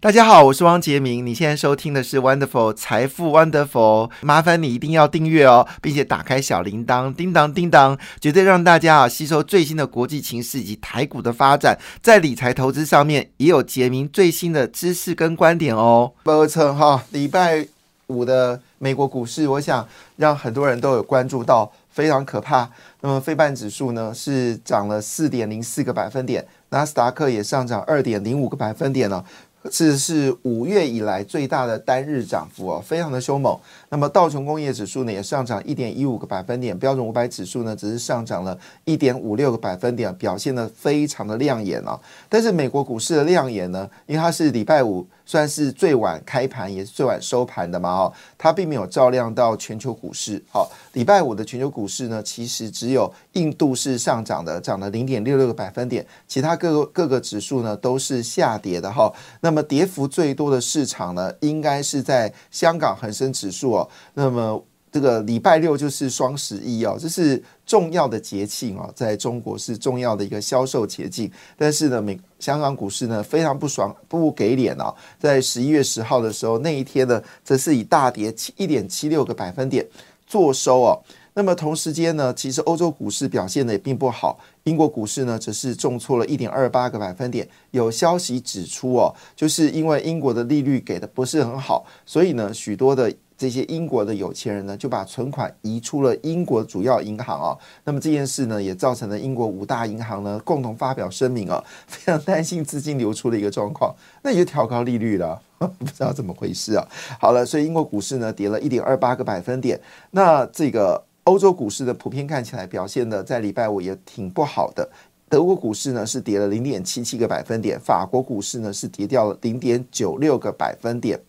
大家好，我是汪杰明。你现在收听的是 Wonderful 财富 Wonderful，麻烦你一定要订阅哦，并且打开小铃铛，叮当叮当，绝对让大家啊吸收最新的国际情势以及台股的发展，在理财投资上面也有杰明最新的知识跟观点哦。报测哈，礼拜五的美国股市，我想让很多人都有关注到，非常可怕。那么，非半指数呢是涨了四点零四个百分点，纳斯达克也上涨二点零五个百分点了。这是五月以来最大的单日涨幅哦，非常的凶猛。那么道琼工业指数呢也上涨一点一五个百分点，标准五百指数呢只是上涨了一点五六个百分点，表现的非常的亮眼哦。但是美国股市的亮眼呢，因为它是礼拜五。算是最晚开盘，也是最晚收盘的嘛，哦，它并没有照亮到全球股市。好，礼拜五的全球股市呢，其实只有印度是上涨的，涨了零点六六个百分点，其他各个各个指数呢都是下跌的哈。那么跌幅最多的市场呢，应该是在香港恒生指数那么这个礼拜六就是双十一哦，这是重要的节庆哦，在中国是重要的一个销售节庆。但是呢，美香港股市呢非常不爽，不给脸哦，在十一月十号的时候，那一天呢，则是以大跌七一点七六个百分点做收哦。那么同时间呢，其实欧洲股市表现的也并不好，英国股市呢则是重挫了一点二八个百分点。有消息指出哦，就是因为英国的利率给的不是很好，所以呢，许多的。这些英国的有钱人呢，就把存款移出了英国主要银行啊。那么这件事呢，也造成了英国五大银行呢共同发表声明啊，非常担心资金流出的一个状况，那也就调高利率了，不知道怎么回事啊。好了，所以英国股市呢跌了一点二八个百分点。那这个欧洲股市的普遍看起来表现的在礼拜五也挺不好的。德国股市呢是跌了零点七七个百分点，法国股市呢是跌掉了零点九六个百分点。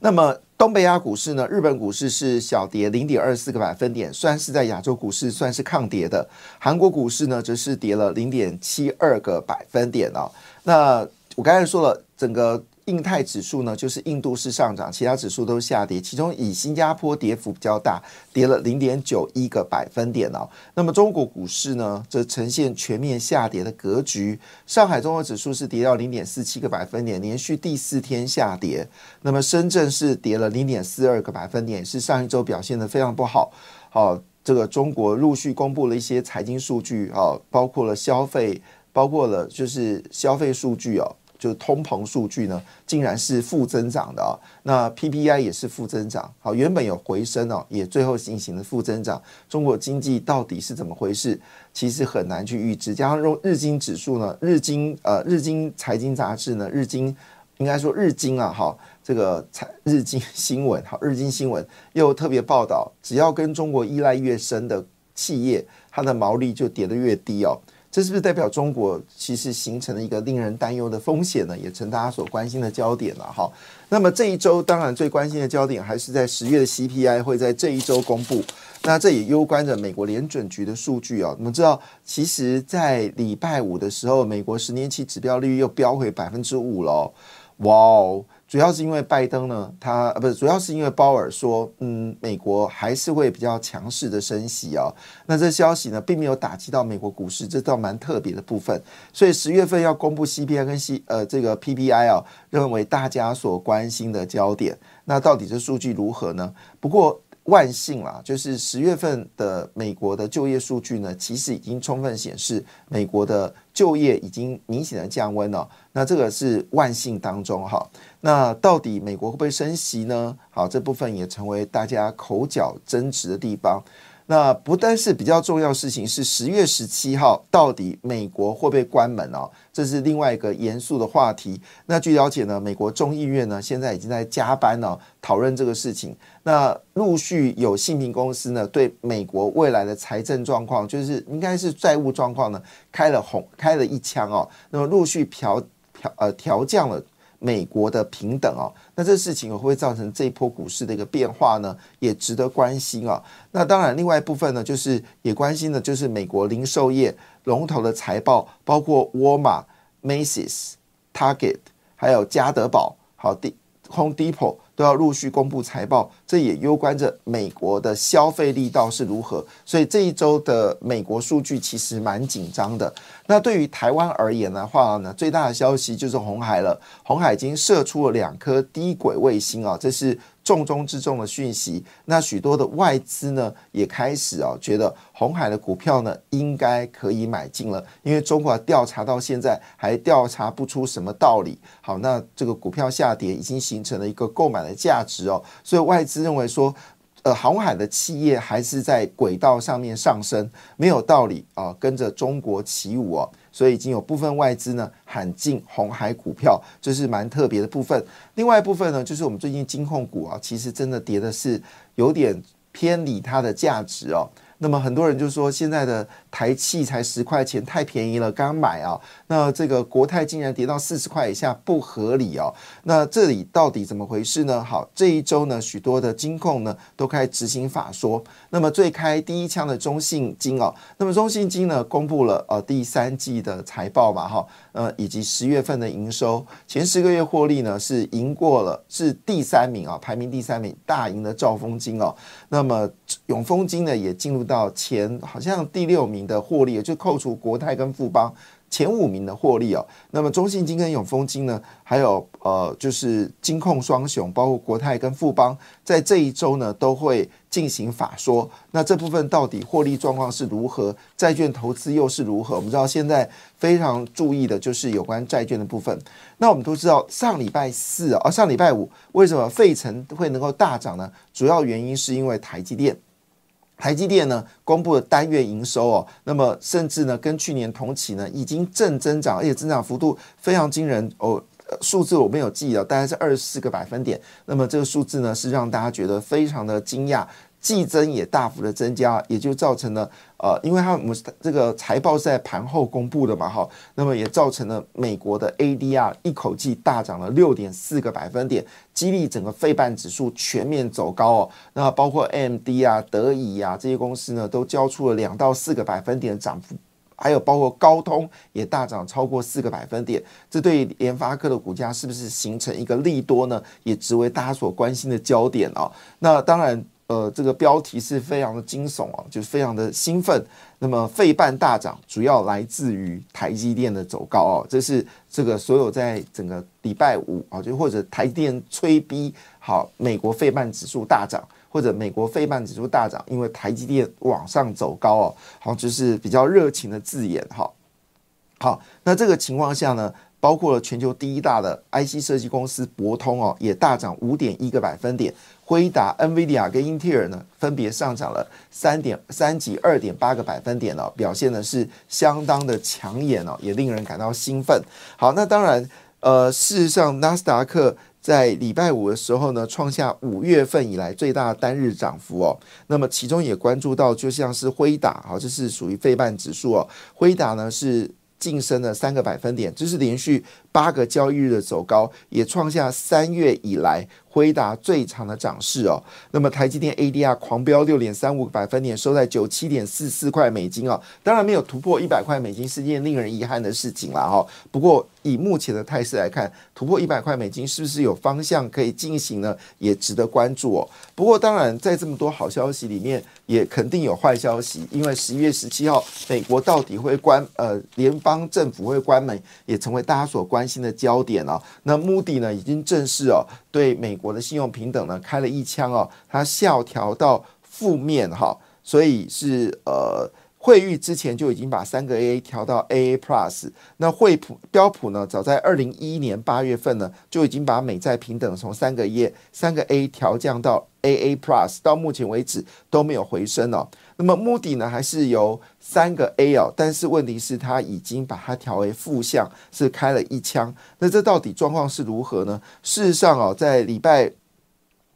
那么东北亚股市呢？日本股市是小跌零点二四个百分点，算是在亚洲股市算是抗跌的。韩国股市呢，则是跌了零点七二个百分点哦。那我刚才说了，整个。印泰指数呢，就是印度是上涨，其他指数都下跌，其中以新加坡跌幅比较大，跌了零点九一个百分点哦。那么中国股市呢，则呈现全面下跌的格局。上海综合指数是跌到零点四七个百分点，连续第四天下跌。那么深圳是跌了零点四二个百分点，是上一周表现的非常不好。好，这个中国陆续公布了一些财经数据啊，包括了消费，包括了就是消费数据哦。就是通膨数据呢，竟然是负增长的啊！那 PPI 也是负增长，好，原本有回升哦，也最后进行了负增长。中国经济到底是怎么回事？其实很难去预知。加上用日经指数呢，日经呃日经财经杂志呢，日经应该说日经啊，哈，这个财日经新闻，好，日经新闻又特别报道，只要跟中国依赖越深的企业，它的毛利就跌得越低哦。这是不是代表中国其实形成了一个令人担忧的风险呢？也成大家所关心的焦点了哈。那么这一周当然最关心的焦点还是在十月的 CPI 会在这一周公布。那这也攸关着美国联准局的数据啊。我们知道，其实，在礼拜五的时候，美国十年期指标利率又飙回百分之五了。哇哦！主要是因为拜登呢，他呃不是，主要是因为鲍尔说，嗯，美国还是会比较强势的升息啊。那这消息呢，并没有打击到美国股市，这倒蛮特别的部分。所以十月份要公布 CPI 跟 C 呃这个 PPI 啊，认为大家所关心的焦点。那到底这数据如何呢？不过。万幸啦，就是十月份的美国的就业数据呢，其实已经充分显示美国的就业已经明显的降温了。那这个是万幸当中哈。那到底美国会不会升息呢？好，这部分也成为大家口角争执的地方。那不但是比较重要事情，是十月十七号到底美国会不会关门哦？这是另外一个严肃的话题。那据了解呢，美国众议院呢现在已经在加班呢讨论这个事情。那陆续有信评公司呢对美国未来的财政状况，就是应该是债务状况呢开了红开了一枪哦。那么陆续调调呃调降了。美国的平等哦，那这事情会不会造成这一波股市的一个变化呢？也值得关心啊。那当然，另外一部分呢，就是也关心的，就是美国零售业龙头的财报，包括沃尔玛、Macy's、Target，还有家得宝，好 Home Depot。都要陆续公布财报，这也攸关着美国的消费力道是如何。所以这一周的美国数据其实蛮紧张的。那对于台湾而言的话呢，最大的消息就是红海了。红海已经射出了两颗低轨卫星啊，这是。重中之重的讯息，那许多的外资呢也开始啊觉得红海的股票呢应该可以买进了，因为中国调查到现在还调查不出什么道理。好，那这个股票下跌已经形成了一个购买的价值哦，所以外资认为说，呃，红海的企业还是在轨道上面上升，没有道理啊跟着中国起舞哦。所以已经有部分外资呢喊进红海股票，这是蛮特别的部分。另外一部分呢，就是我们最近金控股啊，其实真的跌的是有点偏离它的价值哦。那么很多人就说，现在的台气才十块钱，太便宜了，刚买啊。那这个国泰竟然跌到四十块以下，不合理哦。那这里到底怎么回事呢？好，这一周呢，许多的金控呢都开执行法说。那么最开第一枪的中信金哦，那么中信金呢公布了呃第三季的财报嘛哈，呃以及十月份的营收，前十个月获利呢是赢过了，是第三名啊，排名第三名，大赢的兆丰金哦。那么永丰金呢也进入。到前好像第六名的获利，就扣除国泰跟富邦前五名的获利哦。那么中信金跟永丰金呢，还有呃就是金控双雄，包括国泰跟富邦，在这一周呢都会进行法说。那这部分到底获利状况是如何？债券投资又是如何？我们知道现在非常注意的就是有关债券的部分。那我们都知道上礼拜四啊，上礼拜五为什么费城会能够大涨呢？主要原因是因为台积电。台积电呢公布了单月营收哦，那么甚至呢跟去年同期呢已经正增长，而且增长幅度非常惊人哦，数字我没有记了，大概是二十四个百分点。那么这个数字呢是让大家觉得非常的惊讶。季增也大幅的增加，也就造成了呃，因为他们这个财报是在盘后公布的嘛，哈，那么也造成了美国的 ADR 一口气大涨了六点四个百分点，激励整个费半指数全面走高哦。那包括 AMD 啊、德仪啊这些公司呢，都交出了两到四个百分点的涨幅，还有包括高通也大涨超过四个百分点，这对联发科的股价是不是形成一个利多呢？也成为大家所关心的焦点哦。那当然。呃，这个标题是非常的惊悚啊，就是非常的兴奋。那么，费半大涨主要来自于台积电的走高哦，这是这个所有在整个礼拜五啊，就或者台电催逼好美国费半指数大涨，或者美国费半指数大涨，因为台积电往上走高哦，好，就是比较热情的字眼哈。好，那这个情况下呢？包括了全球第一大的 IC 设计公司博通哦，也大涨五点一个百分点。辉达、NVIDIA 跟英特尔呢，分别上涨了三点三及二点八个百分点哦，表现的是相当的抢眼哦，也令人感到兴奋。好，那当然，呃，事实上，纳斯达克在礼拜五的时候呢，创下五月份以来最大的单日涨幅哦。那么其中也关注到，就像是辉达，好，这是属于费半指数哦。辉达呢是。晋升了三个百分点，这是连续八个交易日的走高，也创下三月以来。辉达最长的涨势哦，那么台积电 ADR 狂飙六点三五个百分点，收在九七点四四块美金哦，当然没有突破一百块美金是件令人遗憾的事情了哈。不过以目前的态势来看，突破一百块美金是不是有方向可以进行呢？也值得关注哦。不过当然在这么多好消息里面，也肯定有坏消息，因为十一月十七号美国到底会关呃联邦政府会关门，也成为大家所关心的焦点哦。那目的呢已经正式哦对美国的信用平等呢开了一枪哦，它下调到负面哈，所以是呃惠誉之前就已经把三个 AA 调到 AA Plus，那惠普标普呢早在二零一一年八月份呢就已经把美债平等从三个 A 三个 A 调降到 AA Plus，到目前为止都没有回升哦。那么目的呢还是由三个 A 哦，但是问题是它已经把它调为负向，是开了一枪。那这到底状况是如何呢？事实上哦，在礼拜。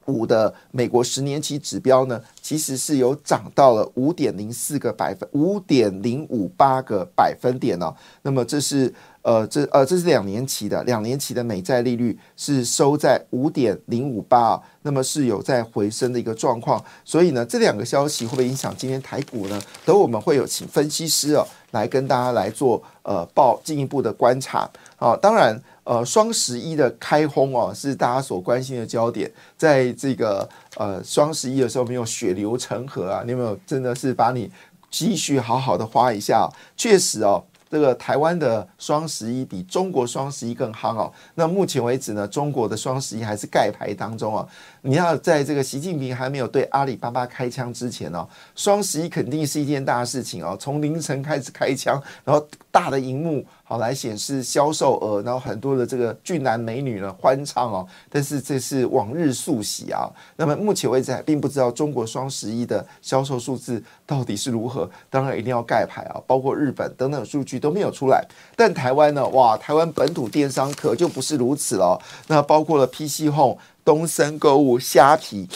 五的美国十年期指标呢，其实是有涨到了五点零四个百分，五点零五八个百分点哦。那么这是呃，这呃，这是两年期的，两年期的美债利率是收在五点零五八啊。那么是有在回升的一个状况。所以呢，这两个消息会不会影响今天台股呢？等我们会有请分析师哦来跟大家来做呃报进一步的观察啊。当然。呃双十一的开轰哦，是大家所关心的焦点。在这个呃双十一的时候，没有血流成河啊？你有没有真的是把你积蓄好好的花一下？确实哦。这个台湾的双十一比中国双十一更夯哦。那目前为止呢，中国的双十一还是盖牌当中啊。你要在这个习近平还没有对阿里巴巴开枪之前哦，双十一肯定是一件大事情哦。从凌晨开始开枪，然后大的荧幕。来显示销售额，然后很多的这个俊男美女呢欢唱哦，但是这是往日速喜啊。那么目前为止还并不知道中国双十一的销售数字到底是如何，当然一定要盖牌啊，包括日本等等数据都没有出来。但台湾呢，哇，台湾本土电商可就不是如此了。那包括了 PC Home、东森购物、虾皮、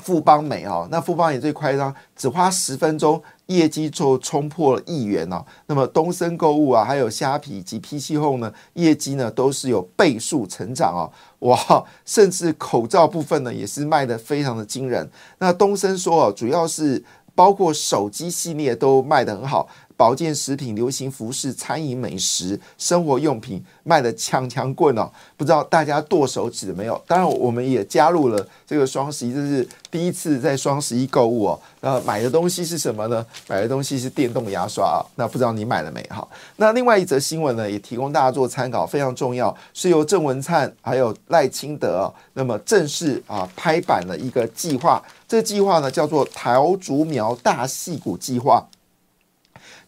富邦美哦，那富邦也最夸张，只花十分钟。业绩就冲破了亿元哦。那么东森购物啊，还有虾皮及 PC Home 呢，业绩呢都是有倍数成长哦，哇，甚至口罩部分呢也是卖的非常的惊人。那东森说哦，主要是包括手机系列都卖得很好。保健食品、流行服饰、餐饮、美食、生活用品卖的枪枪棍哦，不知道大家剁手指没有？当然，我们也加入了这个双十一，这是第一次在双十一购物哦。那买的东西是什么呢？买的东西是电动牙刷啊。那不知道你买了没？哈。那另外一则新闻呢，也提供大家做参考，非常重要，是由郑文灿还有赖清德那么正式啊拍板了一个计划。这个计划呢，叫做桃竹苗大戏谷计划。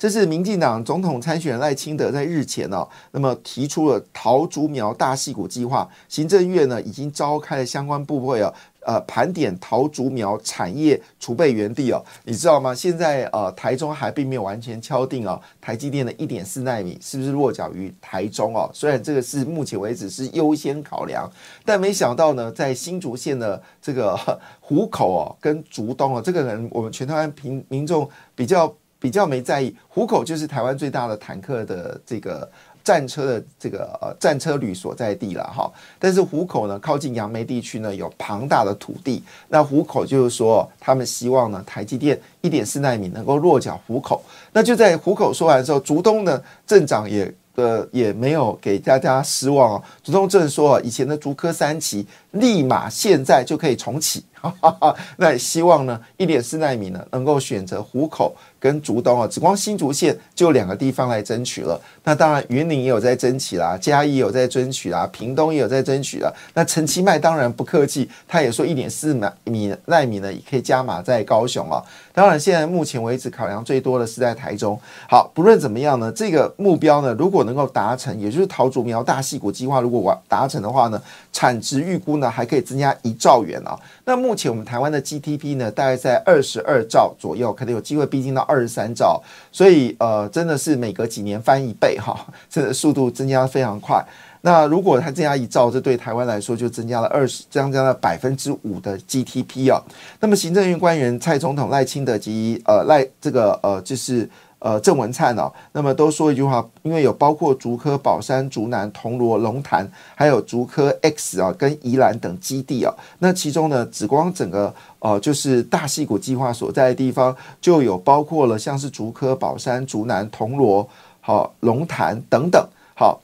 这是民进党总统参选赖清德在日前哦，那么提出了桃竹苗大戏谷计划，行政院呢已经召开了相关部会哦，呃，盘点桃竹苗产业储备园地哦，你知道吗？现在呃，台中还并没有完全敲定哦，台积电的一点四纳米是不是落脚于台中哦？虽然这个是目前为止是优先考量，但没想到呢，在新竹县的这个 湖口哦，跟竹东哦，这个人我们全台湾平民众比较。比较没在意，虎口就是台湾最大的坦克的这个战车的这个呃战车旅所在地了哈。但是虎口呢，靠近杨梅地区呢，有庞大的土地。那虎口就是说，他们希望呢，台积电一点四纳米能够落脚虎口。那就在虎口说完之后，竹东的镇长也呃也没有给大家失望哦。竹东镇说，以前的竹科三期立马现在就可以重启。那希望呢，一点四纳米呢，能够选择虎口。跟竹东啊，只光新竹县就两个地方来争取了。那当然，云林也有在争取啦，嘉义有在争取啦，屏东也有在争取了。那陈其迈当然不客气，他也说一点四米纳米呢，也可以加码在高雄啊。当然，现在目前为止考量最多的是在台中。好，不论怎么样呢，这个目标呢，如果能够达成，也就是桃竹苗大细谷计划如果完达成的话呢，产值预估呢还可以增加一兆元啊。那目目前我们台湾的 GDP 呢，大概在二十二兆左右，可能有机会逼近到。二十三兆，所以呃，真的是每隔几年翻一倍哈，这速度增加非常快。那如果它增加一兆，这对台湾来说就增加了二十，增加了百分之五的 GDP 啊。那么行政院官员蔡总统赖清德及呃赖这个呃就是。呃，郑文灿哦，那么都说一句话，因为有包括竹科、宝山、竹南、铜锣、龙潭，还有竹科 X 啊，跟宜兰等基地啊。那其中呢，紫光整个呃，就是大溪谷计划所在的地方，就有包括了像是竹科、宝山、竹南、铜锣、好龙潭等等，好。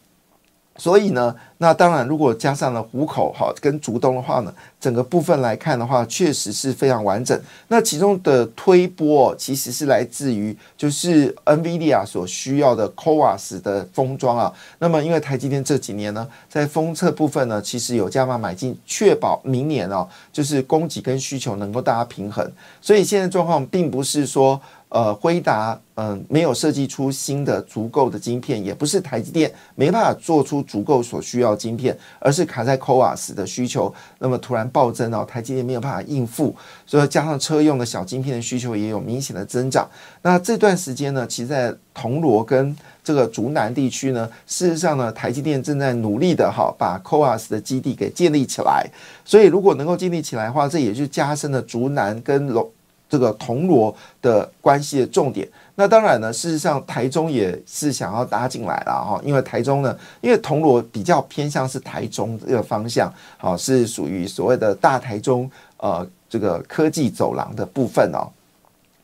所以呢，那当然，如果加上了虎口哈跟竹东的话呢，整个部分来看的话，确实是非常完整。那其中的推波其实是来自于就是 NVIDIA 所需要的 CoWAS 的封装啊。那么因为台积电这几年呢，在封测部分呢，其实有加码买进，确保明年哦，就是供给跟需求能够大家平衡。所以现在状况并不是说。呃，辉达嗯没有设计出新的足够的晶片，也不是台积电没办法做出足够所需要晶片，而是卡在 CoWAS 的需求，那么突然暴增哦，台积电没有办法应付，所以加上车用的小晶片的需求也有明显的增长。那这段时间呢，其实在铜锣跟这个竹南地区呢，事实上呢，台积电正在努力的哈把 CoWAS 的基地给建立起来，所以如果能够建立起来的话，这也就加深了竹南跟龙。这个铜锣的关系的重点，那当然呢，事实上台中也是想要搭进来了哈，因为台中呢，因为铜锣比较偏向是台中这个方向，好是属于所谓的大台中呃这个科技走廊的部分哦。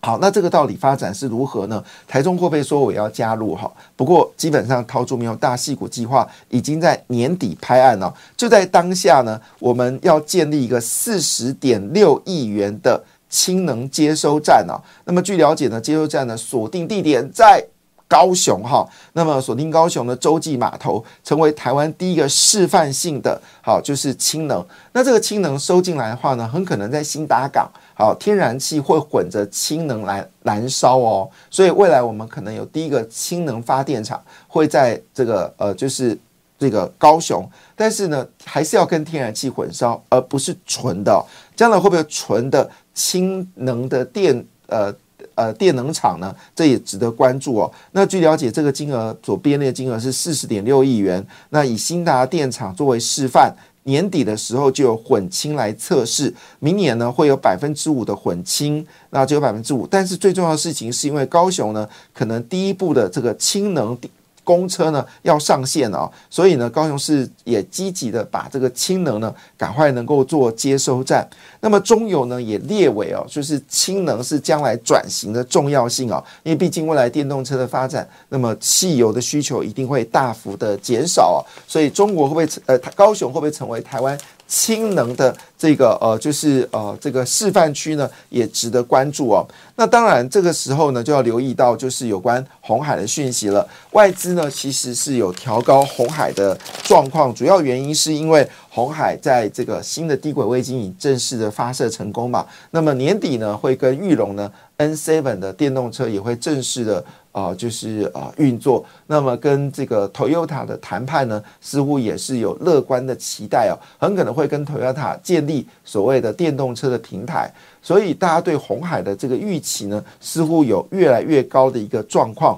好，那这个到底发展是如何呢？台中会不会说我要加入？哈，不过基本上桃竹苗大戏谷计划已经在年底拍案了，就在当下呢，我们要建立一个四十点六亿元的氢能接收站啊。那么据了解呢，接收站呢锁定地点在。高雄哈，那么锁定高雄的洲际码头，成为台湾第一个示范性的，好就是氢能。那这个氢能收进来的话呢，很可能在新达港，好天然气会混着氢能来燃烧哦。所以未来我们可能有第一个氢能发电厂会在这个呃，就是这个高雄，但是呢，还是要跟天然气混烧，而不是纯的。将来会不会纯的氢能的电呃？呃，电能厂呢，这也值得关注哦。那据了解，这个金额所编列金额是四十点六亿元。那以新达电厂作为示范，年底的时候就有混氢来测试，明年呢会有百分之五的混氢，那就有百分之五。但是最重要的事情是因为高雄呢，可能第一步的这个氢能。公车呢要上线了，所以呢，高雄市也积极的把这个氢能呢赶快能够做接收站。那么中油呢也列为哦，就是氢能是将来转型的重要性哦，因为毕竟未来电动车的发展，那么汽油的需求一定会大幅的减少哦，所以中国会不会呃高雄会不会成为台湾？氢能的这个呃，就是呃，这个示范区呢，也值得关注哦。那当然，这个时候呢，就要留意到就是有关红海的讯息了。外资呢，其实是有调高红海的状况，主要原因是因为红海在这个新的低轨卫星已正式的发射成功嘛。那么年底呢，会跟玉龙呢 N7 的电动车也会正式的。啊，就是啊运作，那么跟这个 Toyota 的谈判呢，似乎也是有乐观的期待哦，很可能会跟 Toyota 建立所谓的电动车的平台，所以大家对红海的这个预期呢，似乎有越来越高的一个状况。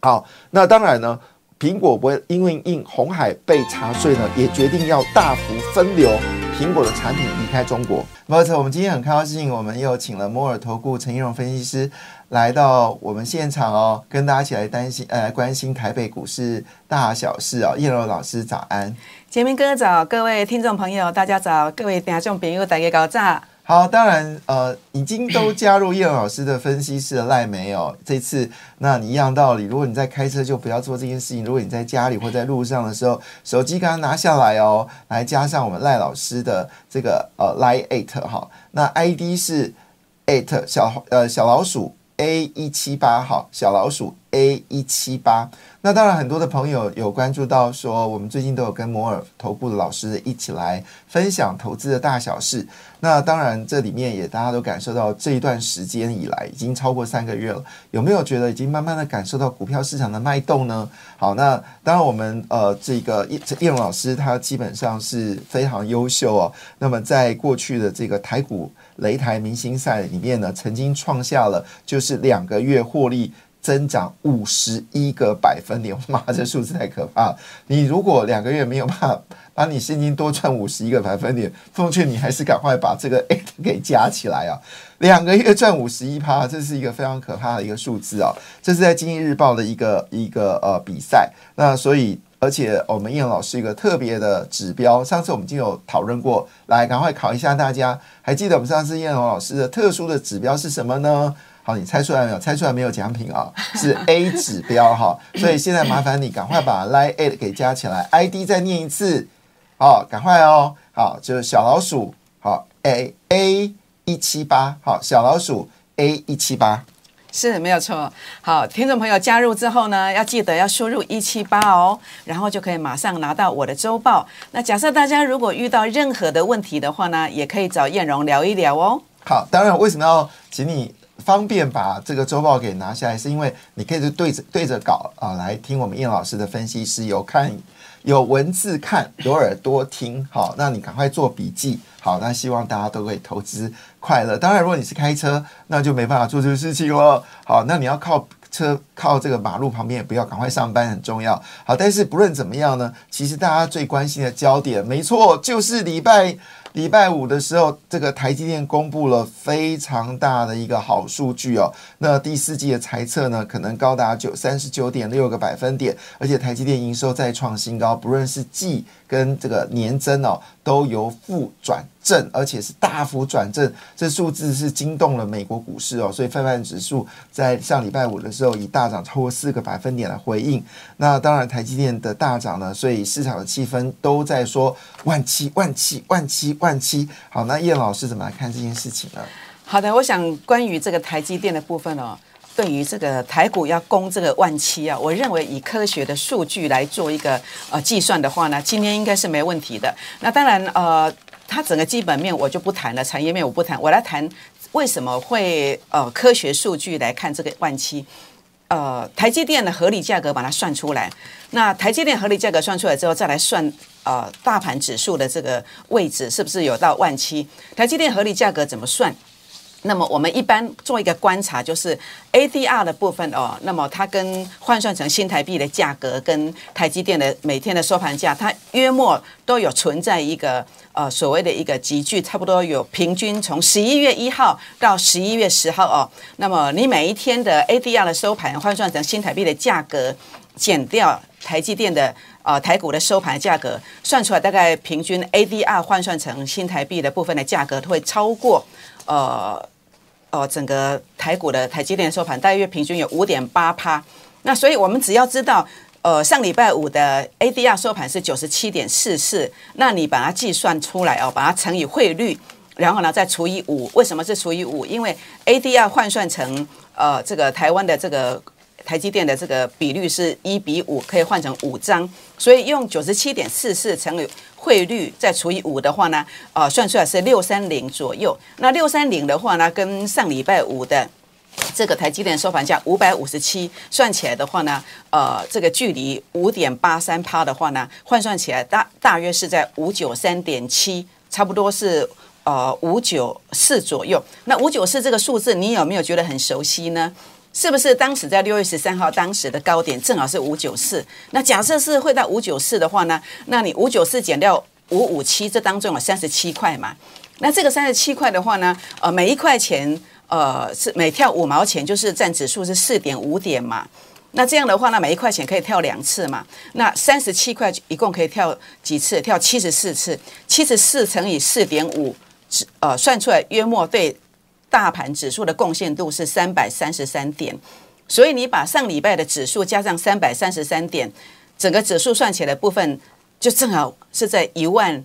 好，那当然呢，苹果不会因为应红海被查税呢，也决定要大幅分流苹果的产品离开中国。没错，我们今天很高兴，我们又请了摩尔投顾陈一荣分析师。来到我们现场哦，跟大家一起来担心呃关心台北股市大小事哦。叶柔老师早安，杰明哥早，各位听众朋友大家早，各位听众朋友大家早。好，当然呃已经都加入叶老师的分析师的赖没有？这次那你一样道理，如果你在开车就不要做这件事情。如果你在家里或在路上的时候，手机刚刚拿下来哦，来加上我们赖老师的这个呃赖 eight 哈，那 ID 是 eight 小呃小老鼠。A 一七八号小老鼠 A 一七八，那当然很多的朋友有关注到说，我们最近都有跟摩尔投顾的老师一起来分享投资的大小事。那当然这里面也大家都感受到这一段时间以来已经超过三个月了，有没有觉得已经慢慢的感受到股票市场的脉动呢？好，那当然我们呃这个叶叶龙老师他基本上是非常优秀哦。那么在过去的这个台股。擂台明星赛里面呢，曾经创下了就是两个月获利增长五十一个百分点，妈，这数字太可怕！你如果两个月没有办法把你现金多赚五十一个百分点，奉劝你还是赶快把这个 A 给加起来啊！两个月赚五十一趴，这是一个非常可怕的一个数字啊！这是在经济日报的一个一个呃比赛，那所以。而且我们叶老师一个特别的指标，上次我们已经有讨论过，来赶快考一下大家，还记得我们上次燕龙老师的特殊的指标是什么呢？好，你猜出来没有？猜出来没有奖品啊？是 A 指标哈，所以现在麻烦你赶快把 line a 给加起来，ID 再念一次，好，赶快哦，好，就是小老鼠，好 A A 一七八，好，小老鼠 A 一七八。是没有错。好，听众朋友加入之后呢，要记得要输入一七八哦，然后就可以马上拿到我的周报。那假设大家如果遇到任何的问题的话呢，也可以找燕荣聊一聊哦。好，当然为什么要请你方便把这个周报给拿下来，是因为你可以对着对着稿啊来听我们燕老师的分析师有看。有文字看，有耳朵听，好，那你赶快做笔记，好，那希望大家都可以投资快乐。当然，如果你是开车，那就没办法做这个事情了。好，那你要靠车，靠这个马路旁边，也不要赶快上班，很重要。好，但是不论怎么样呢，其实大家最关心的焦点，没错，就是礼拜礼拜五的时候，这个台积电公布了非常大的一个好数据哦。那第四季的财测呢，可能高达九三十九点六个百分点，而且台积电营收再创新高，不论是季跟这个年增哦，都由负转正，而且是大幅转正。这数字是惊动了美国股市哦，所以泛泛指数在上礼拜五的时候以大涨超过四个百分点来回应。那当然，台积电的大涨呢，所以市场的气氛都在说万七万七万七万七。好，那叶老师怎么来看这件事情呢？好的，我想关于这个台积电的部分哦，对于这个台股要攻这个万七啊，我认为以科学的数据来做一个呃计算的话呢，今天应该是没问题的。那当然呃，它整个基本面我就不谈了，产业面我不谈，我来谈为什么会呃科学数据来看这个万七。呃，台积电的合理价格把它算出来，那台积电合理价格算出来之后，再来算呃大盘指数的这个位置是不是有到万七？台积电合理价格怎么算？那么我们一般做一个观察，就是 ADR 的部分哦，那么它跟换算成新台币的价格，跟台积电的每天的收盘价，它约莫都有存在一个呃所谓的一个集聚，差不多有平均从十一月一号到十一月十号哦，那么你每一天的 ADR 的收盘换算成新台币的价格，减掉台积电的呃台股的收盘价格，算出来大概平均 ADR 换算成新台币的部分的价格会超过。呃，呃，整个台股的台积电收盘大约平均有五点八趴，那所以我们只要知道，呃，上礼拜五的 ADR 收盘是九十七点四四，那你把它计算出来哦，把它乘以汇率，然后呢再除以五，为什么是除以五？因为 ADR 换算成呃这个台湾的这个。台积电的这个比率是一比五，可以换成五张，所以用九十七点四四乘以汇率再除以五的话呢，呃，算出来是六三零左右。那六三零的话呢，跟上礼拜五的这个台积电收盘价五百五十七算起来的话呢，呃，这个距离五点八三趴的话呢，换算起来大大约是在五九三点七，差不多是呃五九四左右。那五九四这个数字，你有没有觉得很熟悉呢？是不是当时在六月十三号当时的高点正好是五九四？那假设是会到五九四的话呢？那你五九四减掉五五七，这当中有三十七块嘛？那这个三十七块的话呢？呃，每一块钱呃是每跳五毛钱，就是占指数是四点五点嘛？那这样的话呢，每一块钱可以跳两次嘛？那三十七块一共可以跳几次？跳七十四次，七十四乘以四点五，呃，算出来约莫对。大盘指数的贡献度是三百三十三点，所以你把上礼拜的指数加上三百三十三点，整个指数算起来部分就正好是在一万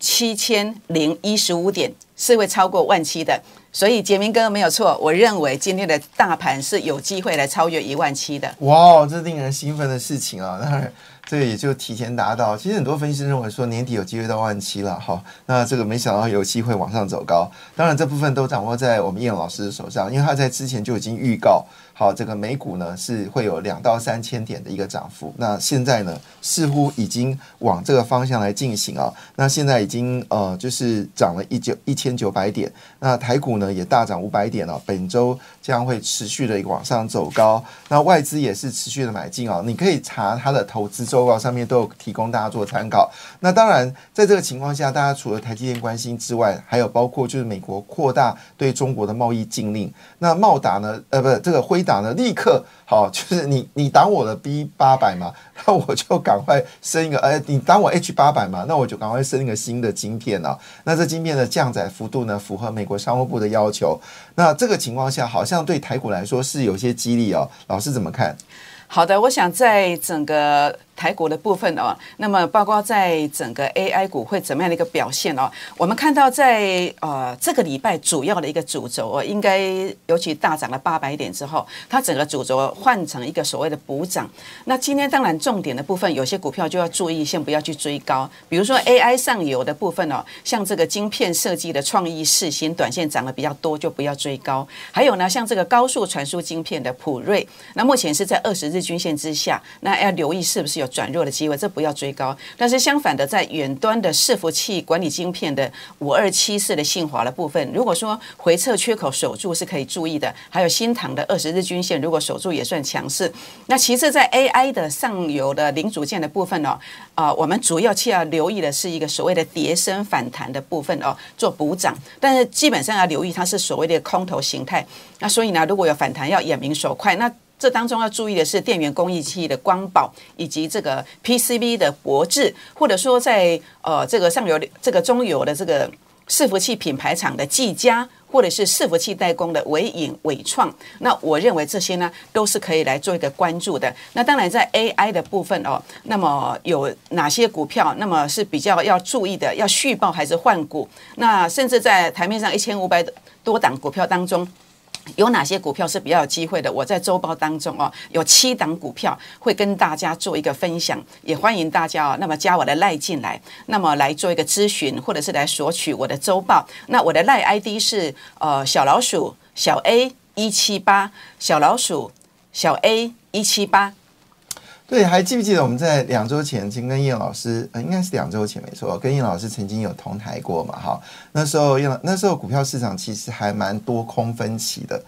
七千零一十五点，是会超过万七的。所以杰明哥没有错，我认为今天的大盘是有机会来超越一万七的。哇，这令人兴奋的事情啊！当然。这也就提前达到。其实很多分析师认为说年底有机会到万七了，哈，那这个没想到有机会往上走高。当然这部分都掌握在我们叶老师的手上，因为他在之前就已经预告。好，这个美股呢是会有两到三千点的一个涨幅。那现在呢，似乎已经往这个方向来进行啊。那现在已经呃，就是涨了一九一千九百点。那台股呢也大涨五百点了。本周将会持续的往上走高。那外资也是持续的买进哦。你可以查它的投资周报上面都有提供大家做参考。那当然，在这个情况下，大家除了台积电关心之外，还有包括就是美国扩大对中国的贸易禁令。那茂达呢？呃，不是这个辉。达呢，立刻好，就是你你挡我的 B 八百嘛，那我就赶快升一个，哎，你当我 H 八百嘛，那我就赶快升一个新的晶片啊。那这晶片的降载幅度呢，符合美国商务部的要求。那这个情况下，好像对台股来说是有些激励哦。老师怎么看？好的，我想在整个。台股的部分哦，那么包括在整个 AI 股会怎么样的一个表现哦？我们看到在呃这个礼拜主要的一个主轴哦，应该尤其大涨了八百点之后，它整个主轴换成一个所谓的补涨。那今天当然重点的部分，有些股票就要注意，先不要去追高。比如说 AI 上游的部分哦，像这个晶片设计的创意世新，短线涨得比较多，就不要追高。还有呢，像这个高速传输晶片的普瑞，那目前是在二十日均线之下，那要留意是不是有。转弱的机会，这不要追高。但是相反的，在远端的伺服器管理晶片的五二七四的信华的部分，如果说回撤缺口守住是可以注意的。还有新塘的二十日均线，如果守住也算强势。那其次在 AI 的上游的零组件的部分哦，啊，我们主要去要留意的是一个所谓的叠升反弹的部分哦，做补涨。但是基本上要留意它是所谓的空头形态。那所以呢，如果有反弹，要眼明手快。那这当中要注意的是电源供应器的光保，以及这个 PCB 的博智，或者说在呃这个上游这个中游的这个伺服器品牌厂的技嘉，或者是伺服器代工的伟影伟创。那我认为这些呢都是可以来做一个关注的。那当然在 AI 的部分哦，那么有哪些股票，那么是比较要注意的，要续报还是换股？那甚至在台面上一千五百多档股票当中。有哪些股票是比较有机会的？我在周报当中哦，有七档股票会跟大家做一个分享，也欢迎大家哦，那么加我的赖进来，那么来做一个咨询，或者是来索取我的周报。那我的赖 ID 是呃小老鼠小 A 一七八，小老鼠小 A 一七八。对，还记不记得我们在两周前，经跟叶老师，呃，应该是两周前没错，跟叶老师曾经有同台过嘛？哈，那时候叶那时候股票市场其实还蛮多空分歧的。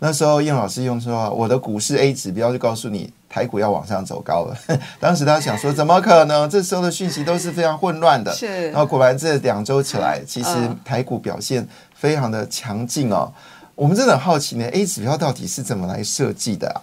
那时候叶老师用说，我的股市 A 指标就告诉你台股要往上走高了。当时他想说，怎么可能？这时候的讯息都是非常混乱的。是。然后果然这两周起来，其实台股表现非常的强劲哦。我们真的很好奇呢，A 指标到底是怎么来设计的啊？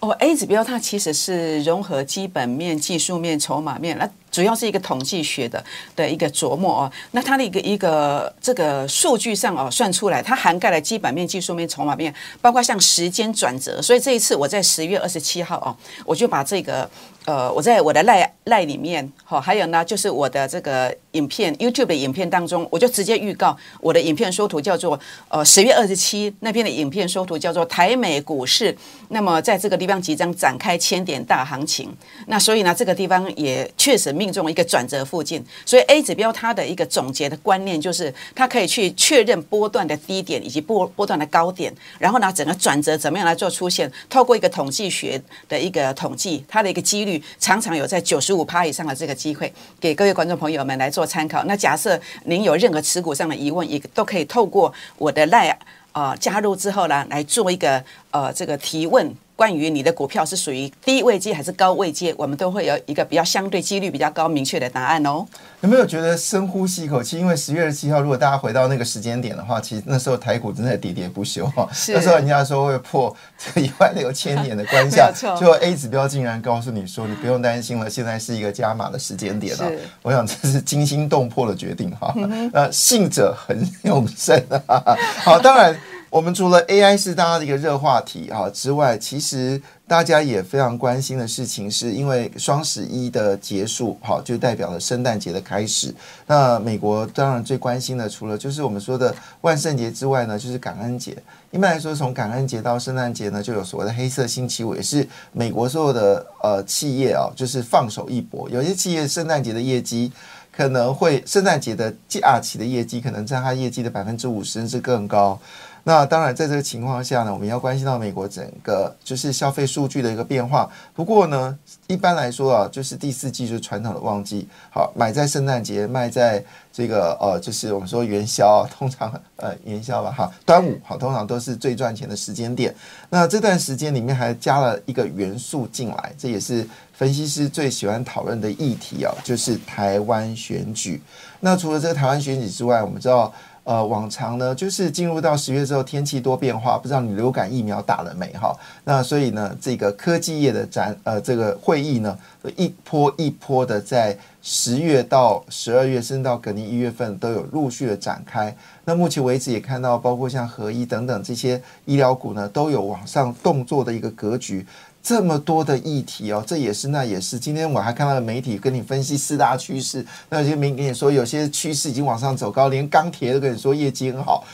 哦，A 指标它其实是融合基本面、技术面、筹码面，那主要是一个统计学的的一个琢磨哦。那它的一个一个这个数据上哦算出来，它涵盖了基本面、技术面、筹码面，包括像时间转折。所以这一次我在十月二十七号哦，我就把这个。呃，我在我的赖赖里面，好，还有呢，就是我的这个影片 YouTube 的影片当中，我就直接预告我的影片缩图叫做呃十月二十七那边的影片缩图叫做台美股市，那么在这个地方即将展开千点大行情，那所以呢，这个地方也确实命中一个转折附近，所以 A 指标它的一个总结的观念就是它可以去确认波段的低点以及波波段的高点，然后呢，整个转折怎么样来做出现，透过一个统计学的一个统计，它的一个几率。常常有在九十五趴以上的这个机会，给各位观众朋友们来做参考。那假设您有任何持股上的疑问，也都可以透过我的赖啊加入之后呢，来做一个呃这个提问。关于你的股票是属于低位阶还是高位阶，我们都会有一个比较相对几率比较高、明确的答案哦。有没有觉得深呼吸一口气？因为十月二十七号，如果大家回到那个时间点的话，其实那时候台股真的喋喋不休 哈。那时候人家说会破这个一万六千点的关 下，就 A 指标竟然告诉你说你不用担心了，现在是一个加码的时间点了。我想这是惊心动魄的决定哈。呃，信者恒永生啊。好，当然。我们除了 AI 是大家的一个热话题啊之外，其实大家也非常关心的事情，是因为双十一的结束，好就代表了圣诞节的开始。那美国当然最关心的，除了就是我们说的万圣节之外呢，就是感恩节。一般来说，从感恩节到圣诞节呢，就有所谓的黑色星期五，也是美国所有的呃企业啊，就是放手一搏。有些企业圣诞节的业绩可能会，圣诞节的假期的业绩可能占它业绩的百分之五十甚至更高。那当然，在这个情况下呢，我们要关心到美国整个就是消费数据的一个变化。不过呢，一般来说啊，就是第四季就是传统的旺季，好买在圣诞节，卖在这个呃，就是我们说元宵，通常呃元宵吧哈，端午好，通常都是最赚钱的时间点。那这段时间里面还加了一个元素进来，这也是分析师最喜欢讨论的议题啊，就是台湾选举。那除了这个台湾选举之外，我们知道。呃，往常呢，就是进入到十月之后，天气多变化，不知道你流感疫苗打了没哈？那所以呢，这个科技业的展呃，这个会议呢，一波一波的在十月到十二月，甚至到隔年一月份都有陆续的展开。那目前为止也看到，包括像合一等等这些医疗股呢，都有往上动作的一个格局。这么多的议题哦，这也是那也是。今天我还看到媒体跟你分析四大趋势，那有些媒跟你说有些趋势已经往上走高，连钢铁都跟你说业绩很好，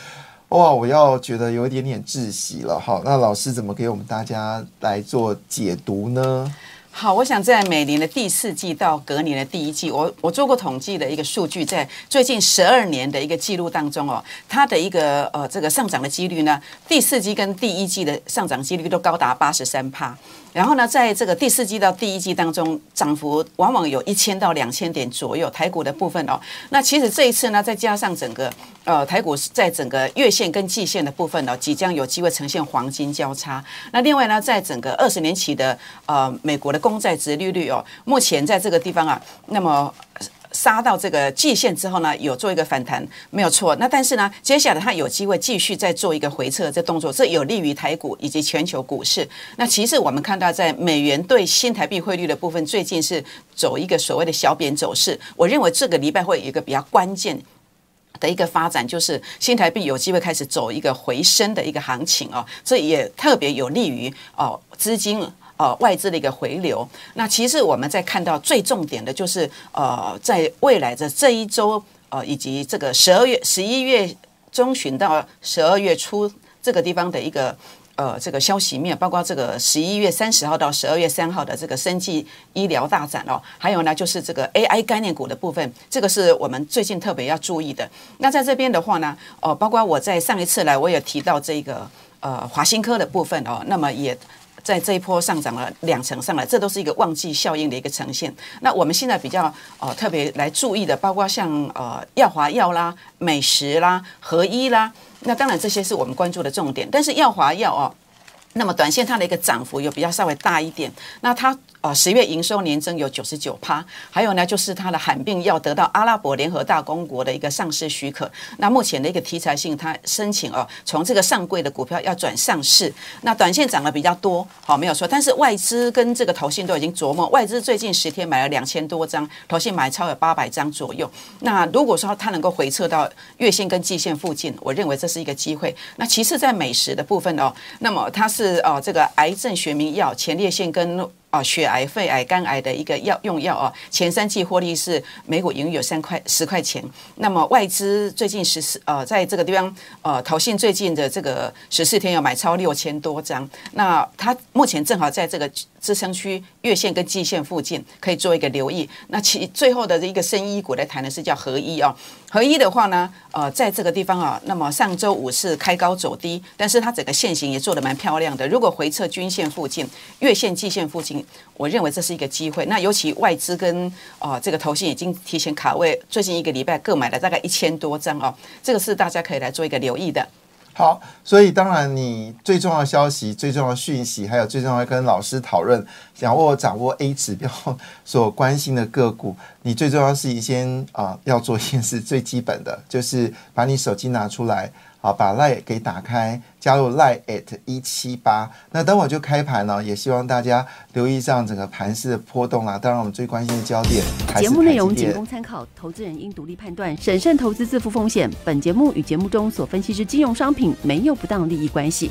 哇！我要觉得有一点点窒息了。哈，那老师怎么给我们大家来做解读呢？好，我想在每年的第四季到隔年的第一季，我我做过统计的一个数据，在最近十二年的一个记录当中哦，它的一个呃这个上涨的几率呢，第四季跟第一季的上涨几率都高达八十三帕。然后呢，在这个第四季到第一季当中，涨幅往往有一千到两千点左右。台股的部分哦，那其实这一次呢，再加上整个呃台股在整个月线跟季线的部分呢，即将有机会呈现黄金交叉。那另外呢，在整个二十年期的呃美国的公债值利率哦，目前在这个地方啊，那么。杀到这个季线之后呢，有做一个反弹，没有错。那但是呢，接下来它有机会继续再做一个回撤这动作，这有利于台股以及全球股市。那其实我们看到，在美元对新台币汇率的部分，最近是走一个所谓的小贬走势。我认为这个礼拜会有一个比较关键的一个发展，就是新台币有机会开始走一个回升的一个行情哦，这也特别有利于哦资金。呃，外资的一个回流。那其实我们在看到最重点的就是，呃，在未来的这一周，呃，以及这个十二月、十一月中旬到十二月初这个地方的一个呃这个消息面，包括这个十一月三十号到十二月三号的这个生技医疗大展哦，还有呢就是这个 AI 概念股的部分，这个是我们最近特别要注意的。那在这边的话呢，哦，包括我在上一次来我也提到这个呃华新科的部分哦，那么也。在这一波上涨了两成上来，这都是一个旺季效应的一个呈现。那我们现在比较呃特别来注意的，包括像呃耀华药啦、美食啦、合一啦，那当然这些是我们关注的重点。但是耀华药哦，那么短线它的一个涨幅又比较稍微大一点，那它。啊，十月营收年增有九十九趴，还有呢，就是它的罕病药得到阿拉伯联合大公国的一个上市许可。那目前的一个题材性，它申请哦，从这个上柜的股票要转上市。那短线涨得比较多，好没有错。但是外资跟这个投信都已经琢磨，外资最近十天买了两千多张，投信买超有八百张左右。那如果说它能够回撤到月线跟季线附近，我认为这是一个机会。那其次在美食的部分哦，那么它是哦这个癌症学名药前列腺跟。啊，血癌、肺癌、肝癌的一个药用药啊，前三季获利是每股盈余有三块十块钱。那么外资最近十四呃，在这个地方呃，投信最近的这个十四天要买超六千多张。那它目前正好在这个支撑区月线跟季线附近，可以做一个留意。那其最后的一个深一股来谈的是叫合一哦。合一的话呢，呃，在这个地方啊，那么上周五是开高走低，但是它整个线型也做的蛮漂亮的。如果回撤均线附近、月线、季线附近，我认为这是一个机会。那尤其外资跟啊这个投信已经提前卡位，最近一个礼拜各买了大概一千多张哦，这个是大家可以来做一个留意的。好，所以当然你最重要的消息、最重要的讯息，还有最重要跟老师讨论，掌握掌握 A 指标所关心的个股，你最重要是一先啊要做一件事，最基本的就是把你手机拿出来。好，把 Lie 给打开，加入 Line at 一七八。那等会就开盘了，也希望大家留意上整个盘势的波动啊。当然，我们最关心的焦点节目内容仅供参考，投资人应独立判断，审慎投资，自负风险。本节目与节目中所分析之金融商品没有不当利益关系。